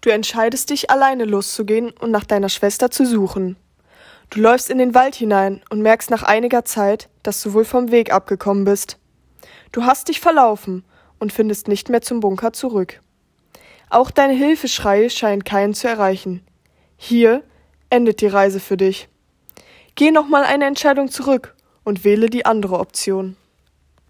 Du entscheidest dich, alleine loszugehen und nach deiner Schwester zu suchen. Du läufst in den Wald hinein und merkst nach einiger Zeit, dass du wohl vom Weg abgekommen bist. Du hast dich verlaufen und findest nicht mehr zum Bunker zurück. Auch deine Hilfeschreie scheinen keinen zu erreichen. Hier endet die Reise für dich. Geh nochmal eine Entscheidung zurück und wähle die andere Option.